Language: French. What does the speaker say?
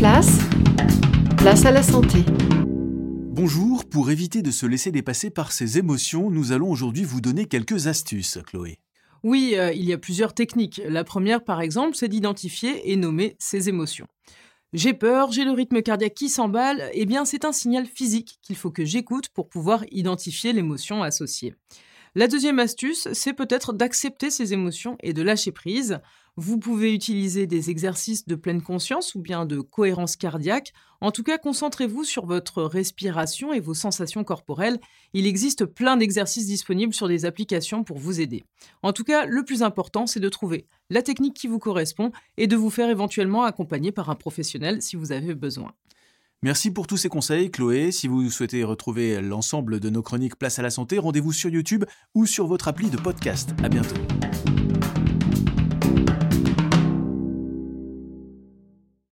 place, place à la santé. Bonjour, pour éviter de se laisser dépasser par ses émotions, nous allons aujourd'hui vous donner quelques astuces, Chloé. Oui, euh, il y a plusieurs techniques. La première, par exemple, c'est d'identifier et nommer ses émotions. J'ai peur, j'ai le rythme cardiaque qui s'emballe, eh bien c'est un signal physique qu'il faut que j'écoute pour pouvoir identifier l'émotion associée. La deuxième astuce, c'est peut-être d'accepter ses émotions et de lâcher prise. Vous pouvez utiliser des exercices de pleine conscience ou bien de cohérence cardiaque. En tout cas, concentrez-vous sur votre respiration et vos sensations corporelles. Il existe plein d'exercices disponibles sur des applications pour vous aider. En tout cas, le plus important, c'est de trouver la technique qui vous correspond et de vous faire éventuellement accompagner par un professionnel si vous avez besoin. Merci pour tous ces conseils, Chloé. Si vous souhaitez retrouver l'ensemble de nos chroniques Place à la santé, rendez-vous sur YouTube ou sur votre appli de podcast. À bientôt.